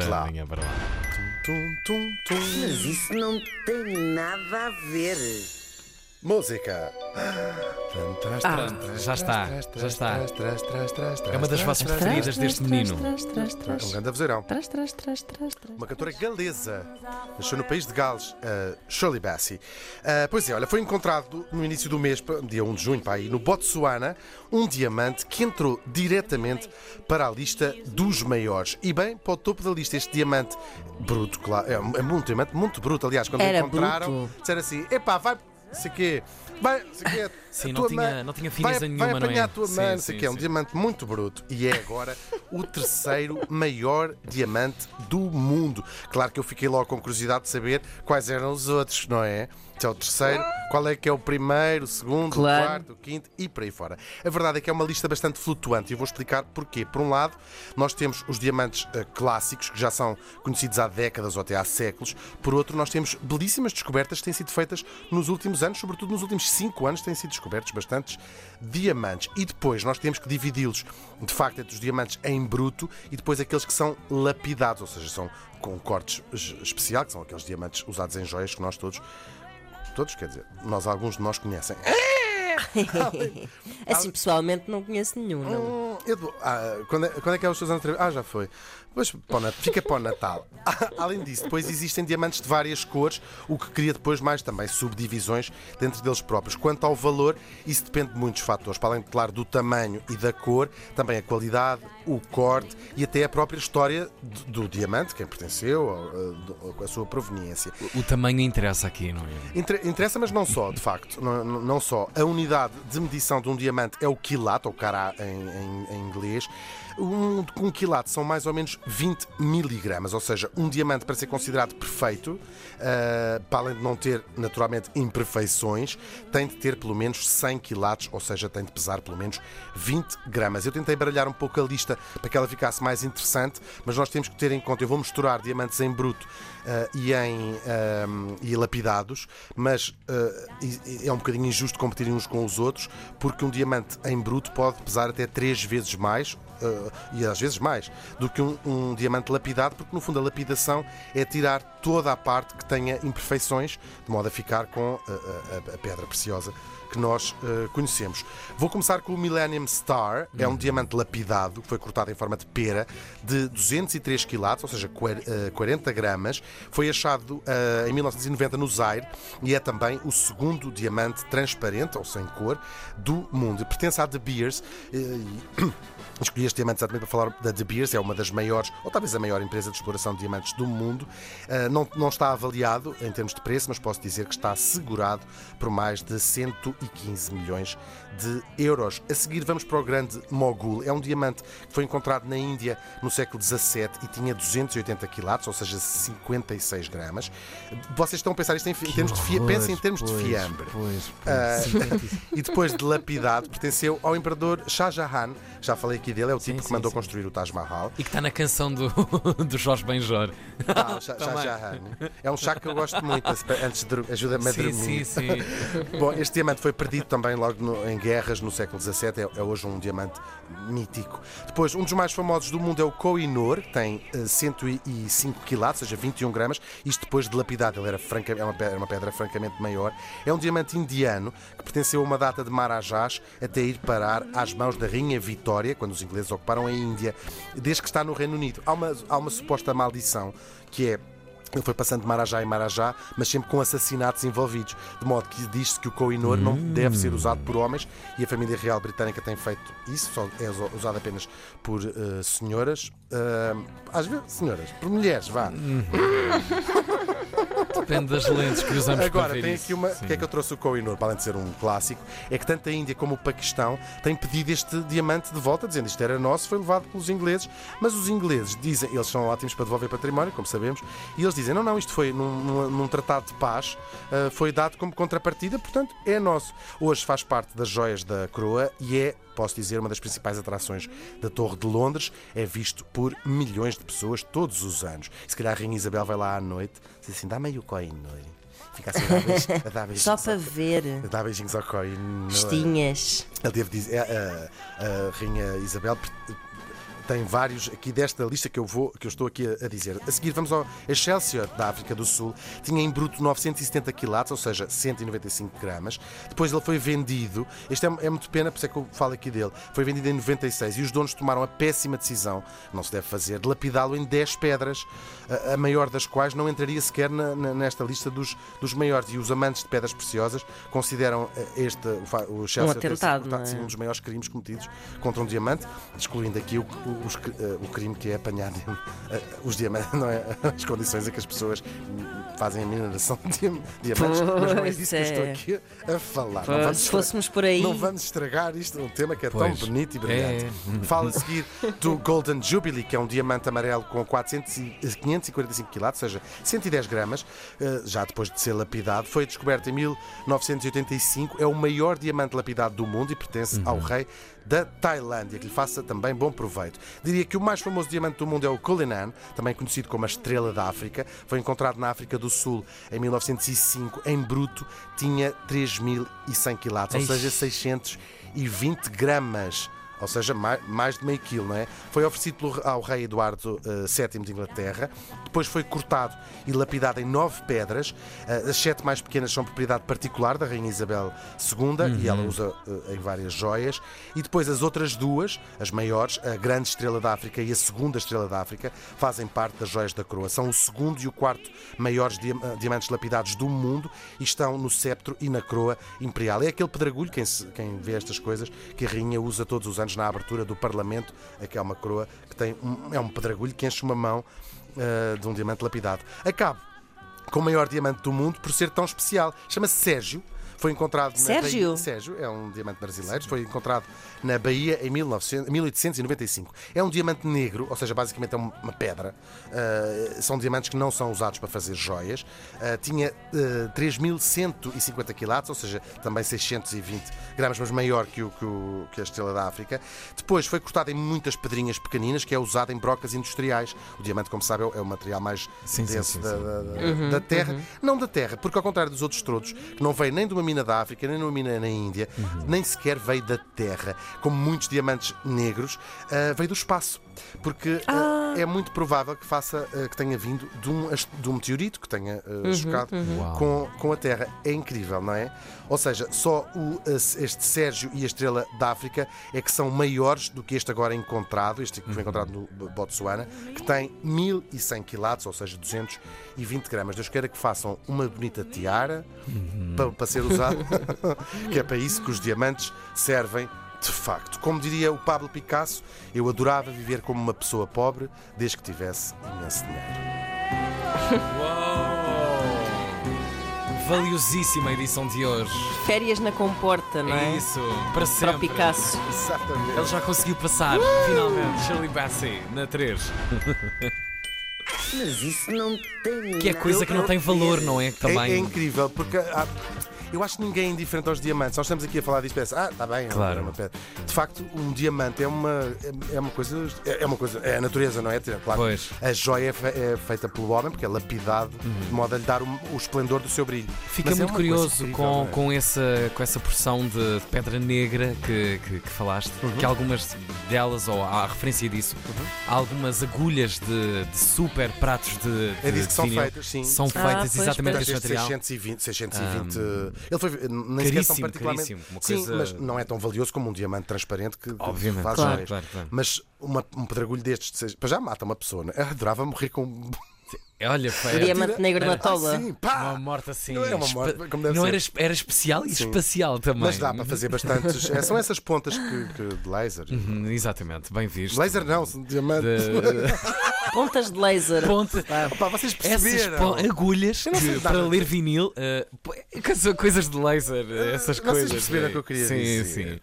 da Lá. manhã para lá. Tum, tum, tum. Mas isso não tem nada a ver. Música. já está, já está. É uma das vozes preferidas deste menino. É um grande vozeirão. Uma cantora galesa, nasceu no país de Gales, uh, Shirley Bassey. Uh, pois é, olha, foi encontrado no início do mês, dia 1 de junho, para aí, no Botsuana, um diamante que entrou diretamente para a lista dos maiores. E bem, para o topo da lista, este diamante bruto, claro, é, um- é muito diamante, muito bruto, aliás, quando Era o encontraram, bruto. disseram assim: epá, vai, sei quê, vai, sei quê. Sim, a não tua tinha- mãe- não tinha vai, fineza nenhuma, vai não é? apanhar a tua Sim, mãe, não sei sim, quê, é um sim. diamante muito bruto e é agora o terceiro maior diamante do mundo. Claro que eu fiquei logo com curiosidade de saber quais eram os outros, não é? É o terceiro, qual é que é o primeiro, o segundo, Claro. o quarto, o quinto e por aí fora. A verdade é que é uma lista bastante flutuante e eu vou explicar porquê. Por um lado, nós temos os diamantes eh, clássicos, que já são conhecidos há décadas ou até há séculos. Por outro, nós temos belíssimas descobertas que têm sido feitas nos últimos anos, sobretudo nos últimos cinco anos, têm sido descobertos bastantes diamantes. E depois nós temos que dividi-los, de facto, entre os diamantes em bruto e depois aqueles que são lapidados, ou seja, são com cortes es- especial, que são aqueles diamantes usados em joias que nós todos, todos, quer dizer, nós alguns de nós conhecem. Assim, pessoalmente, não conheço nenhum. Não. Edu, ah, quando, é, quando é que é os seus anos de? Ah, já foi. Para o Nat- fica para o Natal. Além disso, depois existem diamantes de várias cores, o que cria depois mais também subdivisões dentro deles próprios. Quanto ao valor, isso depende de muitos fatores. Para além, claro, do tamanho e da cor, também a qualidade, o corte e até a própria história do, diamante, quem pertenceu, ou, ah, do- a sua proveniência. O tamanho interessa aqui, não é? Inter- Interessa, mas não só, de facto. Não, não- não só. A unidade de medição de um diamante é o quilato, ou cará em, em- em inglês. Um, um quilato são mais ou menos 20 miligramas, ou seja, um diamante para ser considerado perfeito, ah, para além de não ter naturalmente imperfeições, tem de ter pelo menos 100 quilatos, ou seja, tem de pesar pelo menos 20 gramas. Eu tentei baralhar um pouco a lista para que ela ficasse mais interessante, mas nós temos que ter em conta, eu vou misturar diamantes em bruto ah, e em ah, e lapidados, mas é um bocadinho injusto competirem uns com os outros, porque um diamante em bruto pode pesar até três vezes mais. Ah, e às vezes mais do que um, um diamante lapidado, porque no fundo a lapidação é tirar toda a parte que tenha imperfeições, de modo a ficar com a, a- a pedra preciosa que nós ah, conhecemos. Vou começar com o Millennium Star, é um diamante lapidado, que foi cortado em forma de pera, de 203 quilatos, ou seja, quar- ah, 40 gramas. Foi achado ah, em 1990 no Zaire e é também o segundo diamante transparente, ou sem cor, do mundo. Pertence à De Beers. eh, e- Escolhi este diamante exatamente para falar da De Beers, é uma das maiores, ou talvez a maior empresa de exploração de diamantes do mundo. Ah, não, não está avaliado em termos de preço, mas posso dizer que está assegurado por mais de 115 milhões de euros. A seguir, vamos para o grande Mogul. É um diamante que foi encontrado na Índia no século XVII e tinha 280 quilates, ou seja, 56 gramas. Vocês estão a pensar isto em, termos de fiambre? Pensem em termos de fiambre. Pois, Ah, e depois de lapidado, pertenceu ao imperador Shah Jahan. Já falei aqui dele, é o tipo Sim, que mandou sim. construir o Taj Mahal. E que está na canção do, do Jorge Benjor. Ah, Shah Também. Jahan. É um chá que eu gosto muito, antes de ajuda-me a dormir. sim, sim. Bom, este diamante foi perdido também logo no- em guerras no século XVII, é, é hoje um diamante mítico. Depois, um dos mais famosos do mundo é o Koh-i-Noor, que tem eh, 105 quilates, ou seja, 21 gramas. Isto depois de lapidado, ele era, franca, é uma pedra, uma pedra francamente maior. É um diamante indiano que pertenceu a uma data de Marajás até ir parar às mãos da Rainha Vitória, quando os ingleses ocuparam a Índia, desde que está no Reino Unido. Há uma, há uma suposta maldição que é ele foi passando de Marajá em Marajá, mas sempre com assassinatos envolvidos. De modo que diz-se que o Koh-i-Noor não deve ser usado por homens e a família real britânica tem feito isso, só é usa- usado apenas por eh, senhoras. Ah, às vezes, senhoras, por mulheres, vá. Depende das lentes que usamos Agora, para ver tem aqui uma. O que é que eu trouxe o Koh-i-Noor, para além de ser um clássico? É que tanto a Índia como o Paquistão têm pedido este diamante de volta, dizendo isto era nosso, foi levado pelos ingleses. Mas os ingleses dizem, eles são ótimos para devolver património, como sabemos, e eles dizem: não, não, isto foi num, num- num tratado de paz, ah, foi dado como contrapartida, portanto é nosso. Hoje faz parte das joias da coroa e é. Posso dizer, uma das principais atrações da Torre de Londres é visto por milhões de pessoas todos os anos. Se calhar a Rainha Isabel vai lá à noite diz assim: dá-me aí o Koh-i-Noor. Fica assim a dar beijinhos, a dar beijinhos Só para ver. a dar beijinhos ao Koh-i-Noor. Festinhas. Ele devo dizer, a, a- a Rainha Isabel tem vários aqui desta lista que eu vou que eu estou aqui a, a dizer. A seguir vamos ao Excelsior da África do Sul. Tinha em bruto 970 quilates, ou seja, 195 gramas. Depois ele foi vendido. Este é, é muito pena, por isso é que eu falo aqui dele. Foi vendido em 96 e os donos tomaram a péssima decisão, não se deve fazer, de lapidá-lo em 10 pedras, a, a maior das quais não entraria sequer na, na, nesta lista dos, dos maiores. E os amantes de pedras preciosas consideram eh, este, o, Chelsea ter atentado, sido, não é? um dos maiores crimes cometidos contra um diamante, excluindo aqui o, o- os eh, o crime que é apanhar eh, os diamantes, não é? As condições em que as pessoas fazem a mineração de diam- diamantes. Mas não é Pois disso que eu estou é. aqui a falar. Pô, Não vamos se fóssemos por aí. Não vamos estragar isto, um tema que é Pois. tão bonito e brilhante. É. Fala a seguir do Golden Jubilee, que é um diamante amarelo com 400 e- 545 quilates, ou seja, 110 gramas, eh, já depois de ser lapidado. Foi descoberto em 1985, é o maior diamante lapidado do mundo e pertence ao rei da Tailândia, que lhe faça também bom proveito. Diria que o mais famoso diamante do mundo é o Cullinan, também conhecido como a Estrela da África. Foi encontrado na África do Sul em 1905, em bruto, tinha 3.100 quilates, ou seja, 620 gramas. Ou seja, mais, mais de meio quilo, não é? Foi oferecido ao rei Eduardo eh, VII de Inglaterra, depois foi cortado e lapidado em nove pedras. Eh, as sete mais pequenas são propriedade particular da Rainha Isabel II e ela usa eh, em várias joias. E depois as outras duas, as maiores, a Grande Estrela da África e a Segunda Estrela da África, fazem parte das joias da coroa. São o segundo e o quarto maiores dia- eh, diamantes lapidados do mundo e estão no sceptro e na coroa imperial. É aquele pedregulho, quem, quem vê estas coisas, que a rainha usa todos os anos na abertura do Parlamento, que é uma coroa que tem um, é um pedregulho que enche uma mão eh, de um diamante lapidado. Acabo com o maior diamante do mundo por ser tão especial. Chama-se Sérgio. Foi encontrado na Sérgio? Bahia. Sérgio é um diamante brasileiro. Foi encontrado na Bahia em 1900 1895. É um diamante negro, ou seja, basicamente é um- uma pedra. Uh, são diamantes que não são usados para fazer joias. Uh, tinha uh, 3.150 quilates, ou seja, também 620 gramas, mas maior que, o, que, o- que a estrela da África. Depois foi cortado em muitas pedrinhas pequeninas, que é usado em brocas industriais. O diamante, como sabe, é o- é material mais Sim, sim, denso sim, da, sim. da- da- da terra. Não da terra, porque ao contrário dos outros trodos, que não veio nem de uma mina da África, nem de uma mina na Índia, nem sequer veio da terra, como muitos diamantes negros, ah, veio do espaço. Porque ah, é muito provável que faça ah, que tenha vindo de um, de um meteorito que tenha ah, chocado Uau. com, com a Terra. É incrível, não é? Ou seja, só o, este Sérgio e a Estrela da África é que são maiores do que este agora encontrado, este que foi encontrado no Botsuana, que tem 1100 quilates, ou seja, 220 gramas. Deus queira que façam uma bonita tiara para, para ser usado, que é para isso que os diamantes servem. De facto, como diria o Pablo Picasso, eu adorava viver como uma pessoa pobre desde que tivesse imenso dinheiro. Uau! Valiosíssima edição de hoje. Férias na comporta, não é? É isso, para Para o sempre. Picasso. Exatamente. Ele já conseguiu passar, finalmente, Shirley Bassey, na 3. Mas isso não tem Que é coisa que não tem valor, não é? Que É, também. é incrível, porque há- eu acho que ninguém é indiferente aos diamantes. Nós estamos aqui a falar disto, pensa, ah, está bem, é Claro. uma pedra. De facto, um diamante é uma, é, é uma coisa. É uma coisa. É a natureza, não é? Claro. Pois. A joia é, fe- é feita pelo homem, porque é lapidado de modo a lhe dar o, o esplendor do seu brilho. Fica Mas é muito coisa curioso incrível, com, é? com, essa, com essa porção de, pedra negra que, que, que falaste, Uhum. que algumas delas, ou há referência disso, há algumas agulhas de, de super pratos de, de É disso que são vinil. feitas, sim. São Ah, feitas pois, exatamente este material. 620, 620 ele foi, nem sequer são Caríssimo, particularmente. caríssimo, uma Sim, coisa- mas não é tão valioso como um diamante transparente que, Obviamente, faz claro, claro, claro. Mas uma- um pedregulho destes, de seis- para já mata uma pessoa, né? Eu adorava morrer com um Olha, foi diamante negro na tola. Ah, sim, pá! uma morte assim. Não é uma morte, como deve não ser. era, era especial e Sim. espacial também. Mas dá para fazer bastantes. é, são essas pontas que, que- de laser. Uhum, exatamente, bem visto. Laser não, são diamantes. De... Pontas de laser. Ponte. Opa, vocês Essas perceberam? pon- agulhas não sei que, para ler vinil, eh, pô, coisa- coisas de laser, eh, essas Vocês coisas. perceberam eh, o que eu queria sim, dizer. Sim,